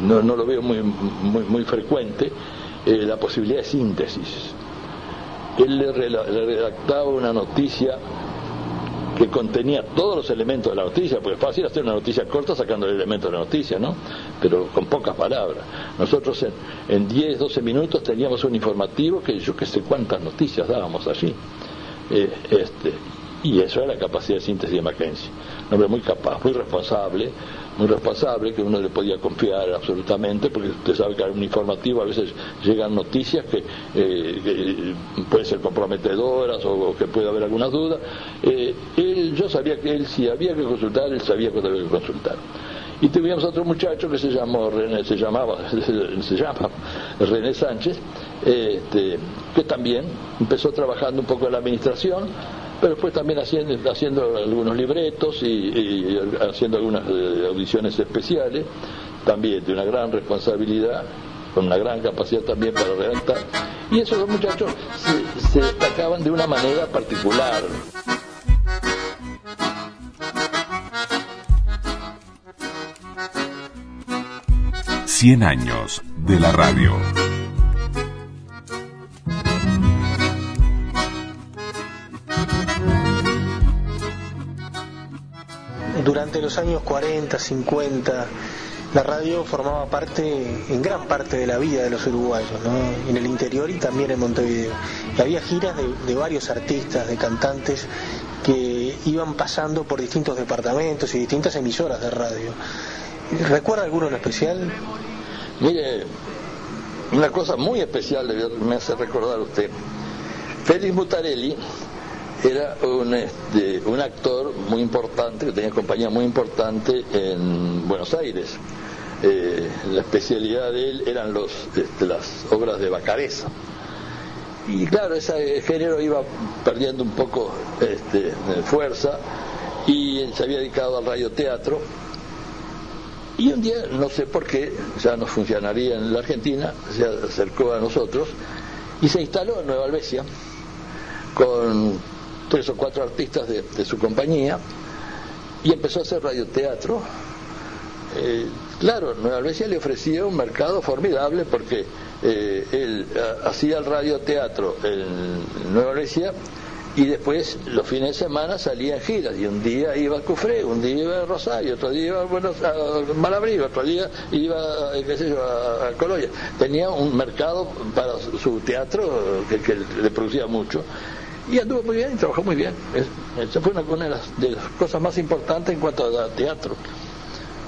[SPEAKER 12] no, no, lo veo muy, muy, muy frecuente, la posibilidad de síntesis él le, redactaba una noticia que contenía todos los elementos de la noticia, porque es fácil hacer una noticia corta sacando el elemento de la noticia, ¿no? Pero con pocas palabras. Nosotros en, en 10, 12 minutos teníamos un informativo que yo que sé cuántas noticias dábamos allí. Eh, este, y eso era la capacidad de síntesis de Mackenzie. Un hombre muy capaz, muy responsable, muy responsable, que uno le podía confiar absolutamente, porque usted sabe que hay un informativo a veces llegan noticias que, eh, pueden ser comprometedoras o, que puede haber alguna duda. Eh, él, yo sabía que él, si había que consultar, él sabía que había que consultar. Y tuvimos otro muchacho que se llamó René, se llamaba, se llama René Sánchez, este, que también empezó trabajando un poco en la administración, pero después también haciendo, haciendo algunos libretos y, haciendo algunas eh, audiciones especiales, también de una gran responsabilidad, con una gran capacidad también para redactar. Y esos dos muchachos se, destacaban de una manera particular.
[SPEAKER 6] Cien años de la radio.
[SPEAKER 17] Durante los años 40, 50, la radio formaba parte, en gran parte de la vida de los uruguayos, en el interior y también en Montevideo. Y había giras de, varios artistas, de cantantes que iban pasando por distintos departamentos y distintas emisoras de radio. ¿Recuerda alguno en especial?
[SPEAKER 12] Mire, una cosa muy especial me hace recordar usted. Félix Mutarelli era un, este, un actor muy importante, que tenía compañía muy importante en Buenos Aires. Eh, la especialidad de él eran los, este, las obras de Bacareza. Y claro, ese género iba perdiendo un poco este, fuerza y se había dedicado al radioteatro. Y un día, no sé por qué, ya no funcionaría en la Argentina, se acercó a nosotros y se instaló en Nueva Albesia con tres o cuatro artistas de, su compañía y empezó a hacer radioteatro. Eh, claro, Nueva Albesia le ofrecía un mercado formidable porque eh, él hacía el radioteatro en Nueva Albesia y después los fines de semana salía en giras y un día iba a Cufré, un día iba a Rosario, otro día iba a, Buenos, a otro día iba yo, a, Colonia. Tenía un mercado para su teatro que le producía mucho y anduvo muy bien y trabajó muy bien. esa fue una, de, las, cosas más importantes en cuanto a teatro.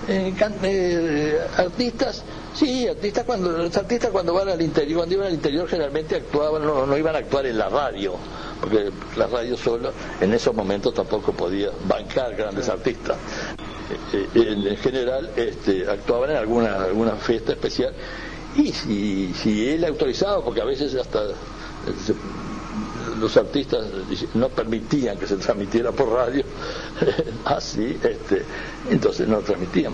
[SPEAKER 12] Eh, eh, artistas, sí, artistas cuando, los artistas cuando van al interior, cuando iban al interior generalmente actuaban, no, iban a actuar en la radio, porque la radio solo en esos momentos tampoco podía bancar grandes artistas. Eh, en, general este, actuaban en alguna, alguna fiesta especial y si, si él autorizaba, porque a veces hasta los artistas no permitían que se transmitiera por radio, así, este, entonces no transmitían.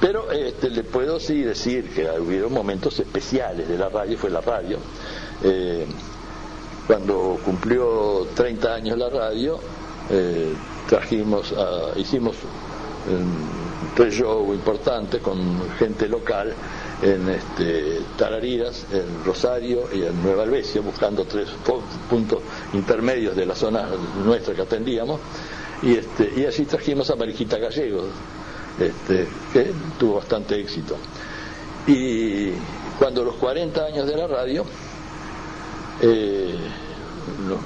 [SPEAKER 12] Pero este, le puedo sí decir que hubieron momentos especiales de la radio, fue la radio. Eh, cuando cumplió 30 años la radio, eh, trajimos, hicimos un tres show importante con gente local en este, Tarariras, en Rosario y en Nueva Albesia, buscando tres puntos intermedios de la zona nuestra que atendíamos, y, este, y así trajimos a Marijita Gallegos, este, que tuvo bastante éxito. Y cuando los 40 años de la radio, eh, nos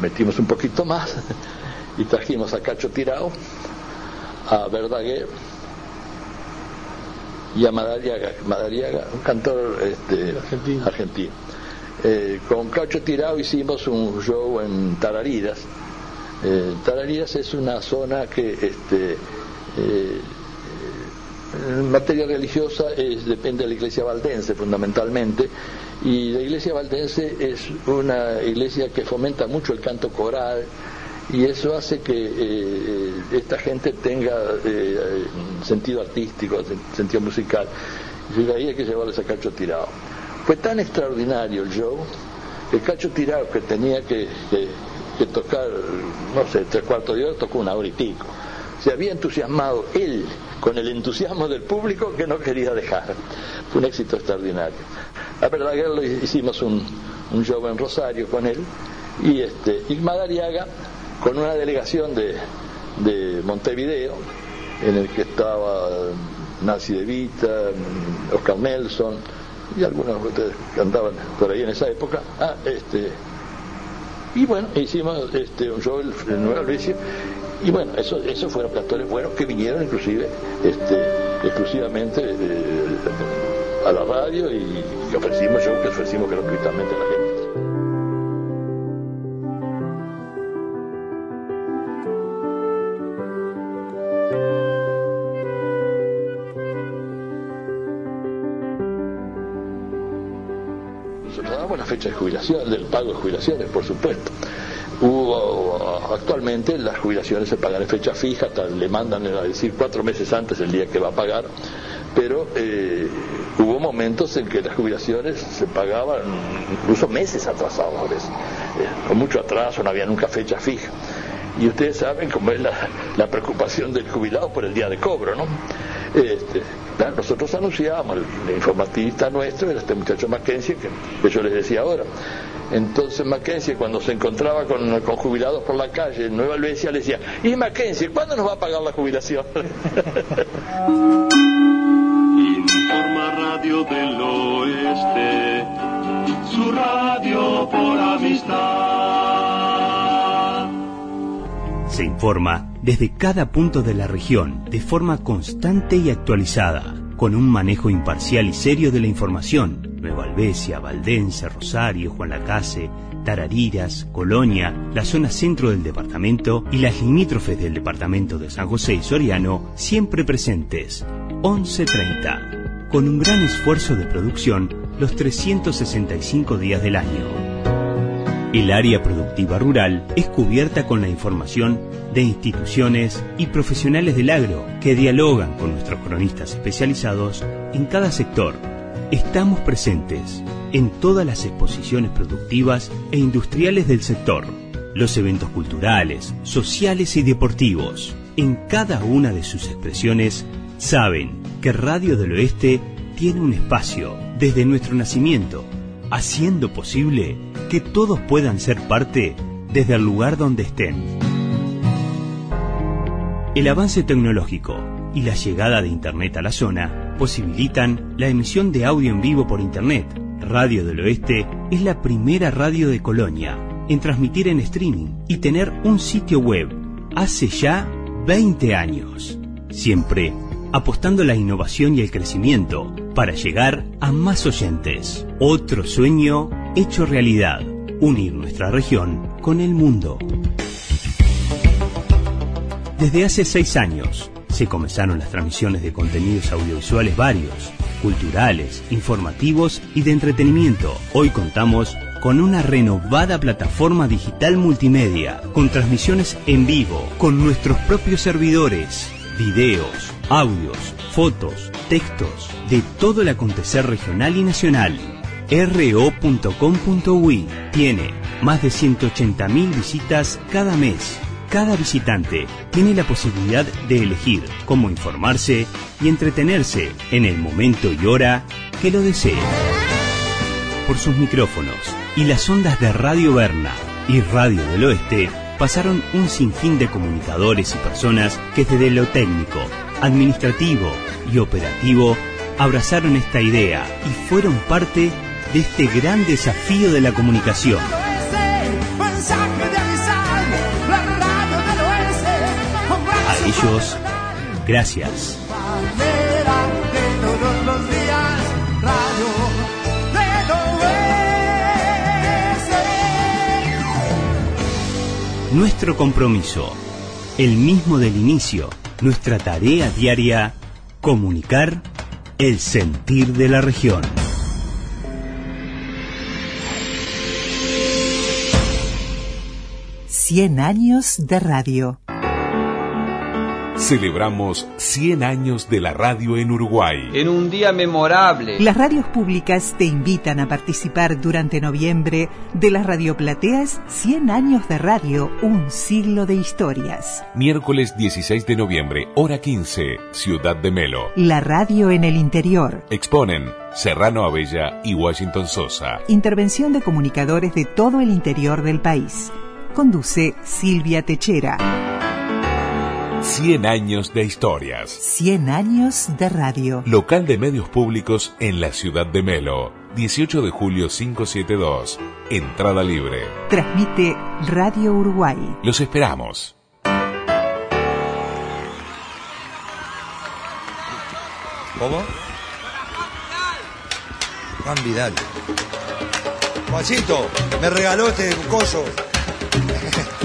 [SPEAKER 12] metimos un poquito más y trajimos a Cacho Tirao, a Verdaguer y a Madariaga, Madariaga un cantor este, argentino. Eh, con Cacho Tirao hicimos un show en Tarariras. Eh, es una zona que este, eh, en materia religiosa es, depende de la iglesia valdense fundamentalmente y la iglesia valdense es una iglesia que fomenta mucho el canto coral y eso hace que eh, esta gente tenga eh, sentido artístico, sentido musical. Y ahí hay que llevarles a Cacho Tirado. Fue tan extraordinario el show que Cacho Tirado, que tenía que, tocar, no sé, tres cuartos de hora, tocó una hora y pico se había entusiasmado él con el entusiasmo del público que no quería dejar. Fue un éxito extraordinario. A verdad lo hicimos un, un show en Rosario con él y este y Madariaga con una delegación de, de Montevideo en el que estaba Nancy De Vita, Oscar Nelson y algunos que andaban por ahí en esa época. Ah, este, y bueno, hicimos este, un show en Nueva Luisa y bueno, eso, esos fueron cantores buenos que vinieron inclusive este, exclusivamente eh, a la radio y, ofrecimos show que ofrecimos gratuitamente a la gente. Fecha de jubilación, del pago de jubilaciones, por supuesto. Hubo, actualmente las jubilaciones se pagan en fecha fija, le mandan a decir cuatro meses antes el día que va a pagar, pero eh, hubo momentos en que las jubilaciones se pagaban incluso meses atrasados, eh, con mucho atraso, no había nunca fecha fija. Y ustedes saben cómo es la, preocupación del jubilado por el día de cobro, ¿no? Este, nosotros anunciábamos, el, informativista nuestro era este muchacho Mackenzie, que yo les decía ahora, entonces Mackenzie cuando se encontraba con, jubilados por la calle en Nueva Helvecia le decía, ¿y Mackenzie, cuándo nos va a pagar la jubilación?
[SPEAKER 22] Informa Radio del Oeste, su radio por amistad.
[SPEAKER 13] Se informa desde cada punto de la región de forma constante y actualizada, con un manejo imparcial y serio de la información Nueva Albesia, Valdense, Rosario, Juan Lacase, Tarariras, Colonia, la zona centro del departamento y las limítrofes del departamento de San José y Soriano siempre presentes. 11.30. Con un gran esfuerzo de producción los 365 días del año. El área productiva rural es cubierta con la información de instituciones y profesionales del agro que dialogan con nuestros cronistas especializados en cada sector Estamos presentes en todas las exposiciones productivas e industriales del sector, los eventos culturales, sociales y deportivos. En cada una de sus expresiones, saben que Radio del Oeste tiene un espacio desde nuestro nacimiento, haciendo posible que todos puedan ser parte desde el lugar donde estén. El avance tecnológico y la llegada de Internet a la zona posibilitan la emisión de audio en vivo por Internet. Radio del Oeste es la primera radio de Colonia en transmitir en streaming y tener un sitio web hace ya 20 años. Siempre apostando la innovación y el crecimiento para llegar a más oyentes. Otro sueño hecho realidad, unir nuestra región con el mundo. Desde hace seis años, se comenzaron las transmisiones de contenidos audiovisuales varios, culturales, informativos y de entretenimiento. Hoy contamos con una renovada plataforma digital multimedia, con transmisiones en vivo, con nuestros propios servidores, videos, audios, fotos, textos, de todo el acontecer regional y nacional. ro.com.uy tiene más de 180.000 visitas cada mes cada visitante tiene la posibilidad de elegir cómo informarse y entretenerse en el momento y hora que lo desee. Por sus micrófonos y las ondas de Radio Berna y Radio del Oeste pasaron un sinfín de comunicadores y personas que desde lo técnico, administrativo y operativo abrazaron esta idea y fueron parte de este gran desafío de la comunicación. A ellos, gracias. Nuestro compromiso, el mismo del inicio, nuestra tarea diaria, comunicar el sentir de la región.
[SPEAKER 7] Cien años de radio.
[SPEAKER 6] Celebramos 100 años de la radio en Uruguay.
[SPEAKER 23] En un día memorable.
[SPEAKER 7] Las radios públicas te invitan a participar durante noviembre de las radioplateas 100 años de radio, un siglo de historias.
[SPEAKER 6] Miércoles 16 de noviembre, hora 15, Ciudad de Melo.
[SPEAKER 7] La radio en el interior.
[SPEAKER 6] Exponen Serrano Abella y Washington Sosa.
[SPEAKER 7] Intervención de comunicadores de todo el interior del país. Conduce Silvia Techera.
[SPEAKER 6] 100 años de historias.
[SPEAKER 7] 100 años de radio.
[SPEAKER 6] Local de medios públicos en la ciudad de Melo. 18 de julio 572. Entrada libre.
[SPEAKER 7] Transmite Radio Uruguay.
[SPEAKER 6] Los esperamos.
[SPEAKER 24] ¿Cómo? Juan Vidal. Juancito, me regaló este coso.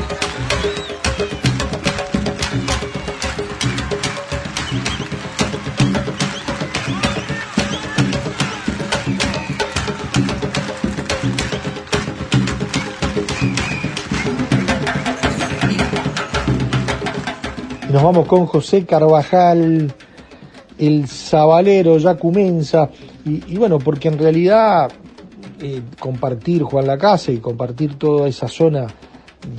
[SPEAKER 8] Nos vamos con José Carvajal, el Zabalero, ya comienza. Y, bueno, porque en realidad eh, compartir Juan la Casa y compartir toda esa zona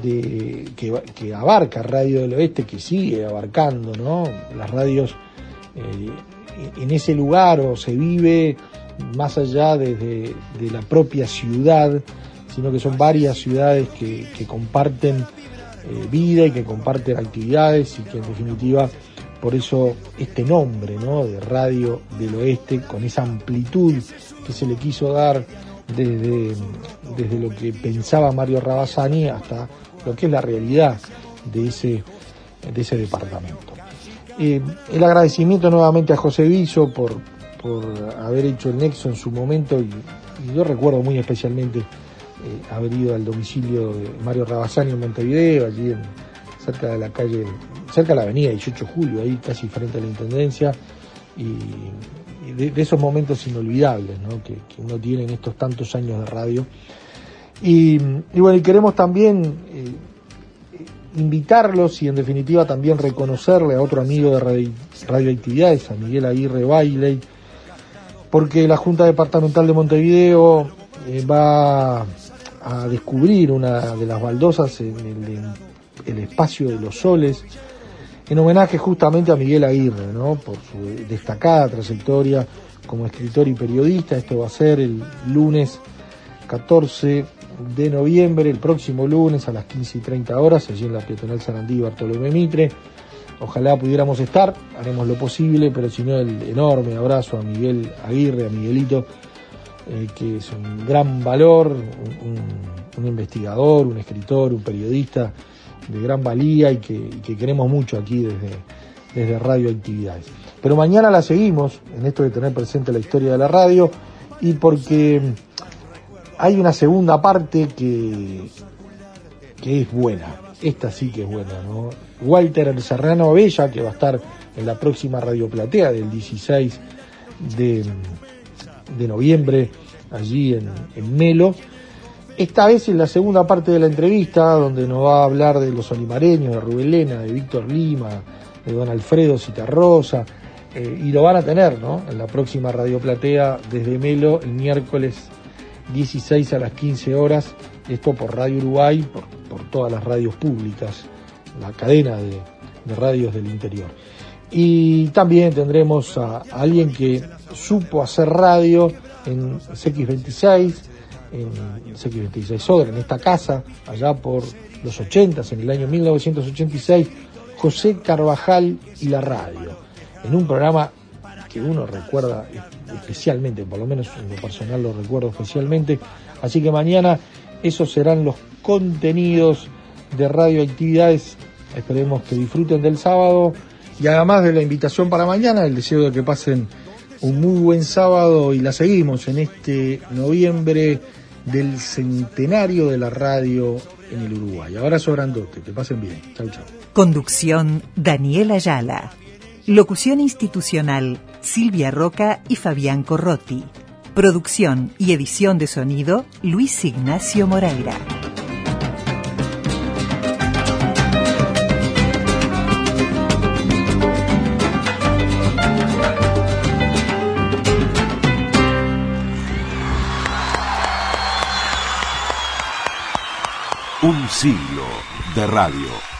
[SPEAKER 8] de, que, que, abarca Radio del Oeste, que sigue abarcando, ¿no? Las radios eh, en ese lugar o se vive más allá desde de la propia ciudad, sino que son varias ciudades que, que comparten eh, vida y que comparten actividades y que en definitiva por eso este nombre ¿no? de Radio del Oeste con esa amplitud que se le quiso dar desde, desde lo que pensaba Mario Rabasani hasta lo que es la realidad de ese, de ese departamento. Eh, el agradecimiento nuevamente a José Viso por, por haber hecho el nexo en su momento y, y yo recuerdo muy especialmente eh, haber ido al domicilio de Mario Rabasani en Montevideo, allí en, cerca de la calle, cerca de la avenida 18 de Julio, ahí casi frente a la Intendencia, y, de, esos momentos inolvidables ¿no? que, uno tiene en estos tantos años de radio. Y, bueno, queremos también eh, invitarlos y en definitiva también reconocerle a otro amigo de radio, radioactividades, a Miguel Aguirre Bailey, porque la Junta Departamental de Montevideo eh, va a descubrir una de las baldosas en el, espacio de los soles, en homenaje justamente a Miguel Aguirre, ¿no? por su destacada trayectoria como escritor y periodista. Esto va a ser el lunes 14 de noviembre, el próximo lunes a las 15 y 30 horas, allí en la peatonal Sarandí Bartolomé Mitre. Ojalá pudiéramos estar, haremos lo posible, pero si no, el enorme abrazo a Miguel Aguirre, a Miguelito, eh, que es un gran valor, un, investigador, un escritor, un periodista de gran valía y que, que queremos mucho aquí desde, desde Radio Actividades. Pero mañana la seguimos en esto de tener presente la historia de la radio y porque hay una segunda parte que, que es buena. Esta sí que es buena, ¿no? Walter Serrano Bella, que va a estar en la próxima Radio Platea del 16 de, de noviembre allí en, Melo. Esta vez en la segunda parte de la entrevista, donde nos va a hablar de los olimareños, de Rubén Lena, de Víctor Lima, de don Alfredo Citarrosa, eh, y lo van a tener ¿no? en la próxima Radio Platea desde Melo el miércoles 16 a las 15 horas, esto por Radio Uruguay, por, todas las radios públicas, la cadena de, de radios del interior. Y también tendremos a, alguien que supo hacer radio en CX26, en CX26 Soder, en esta casa, allá por los 80, en el año 1986, José Carvajal y la radio, en un programa que uno recuerda especialmente, por lo menos en lo personal lo recuerdo especialmente, así que mañana esos serán los contenidos de radioactividades, esperemos que disfruten del sábado y además de la invitación para mañana, el deseo de que pasen un muy buen sábado y la seguimos en este noviembre del centenario de la radio en el Uruguay. Abrazo grandote, que pasen bien. Chau, chau.
[SPEAKER 7] Conducción Daniel Ayala. Locución institucional Silvia Roca y Fabián Corrotti. Producción y edición de sonido Luis Ignacio Moreira.
[SPEAKER 6] Un siglo de radio.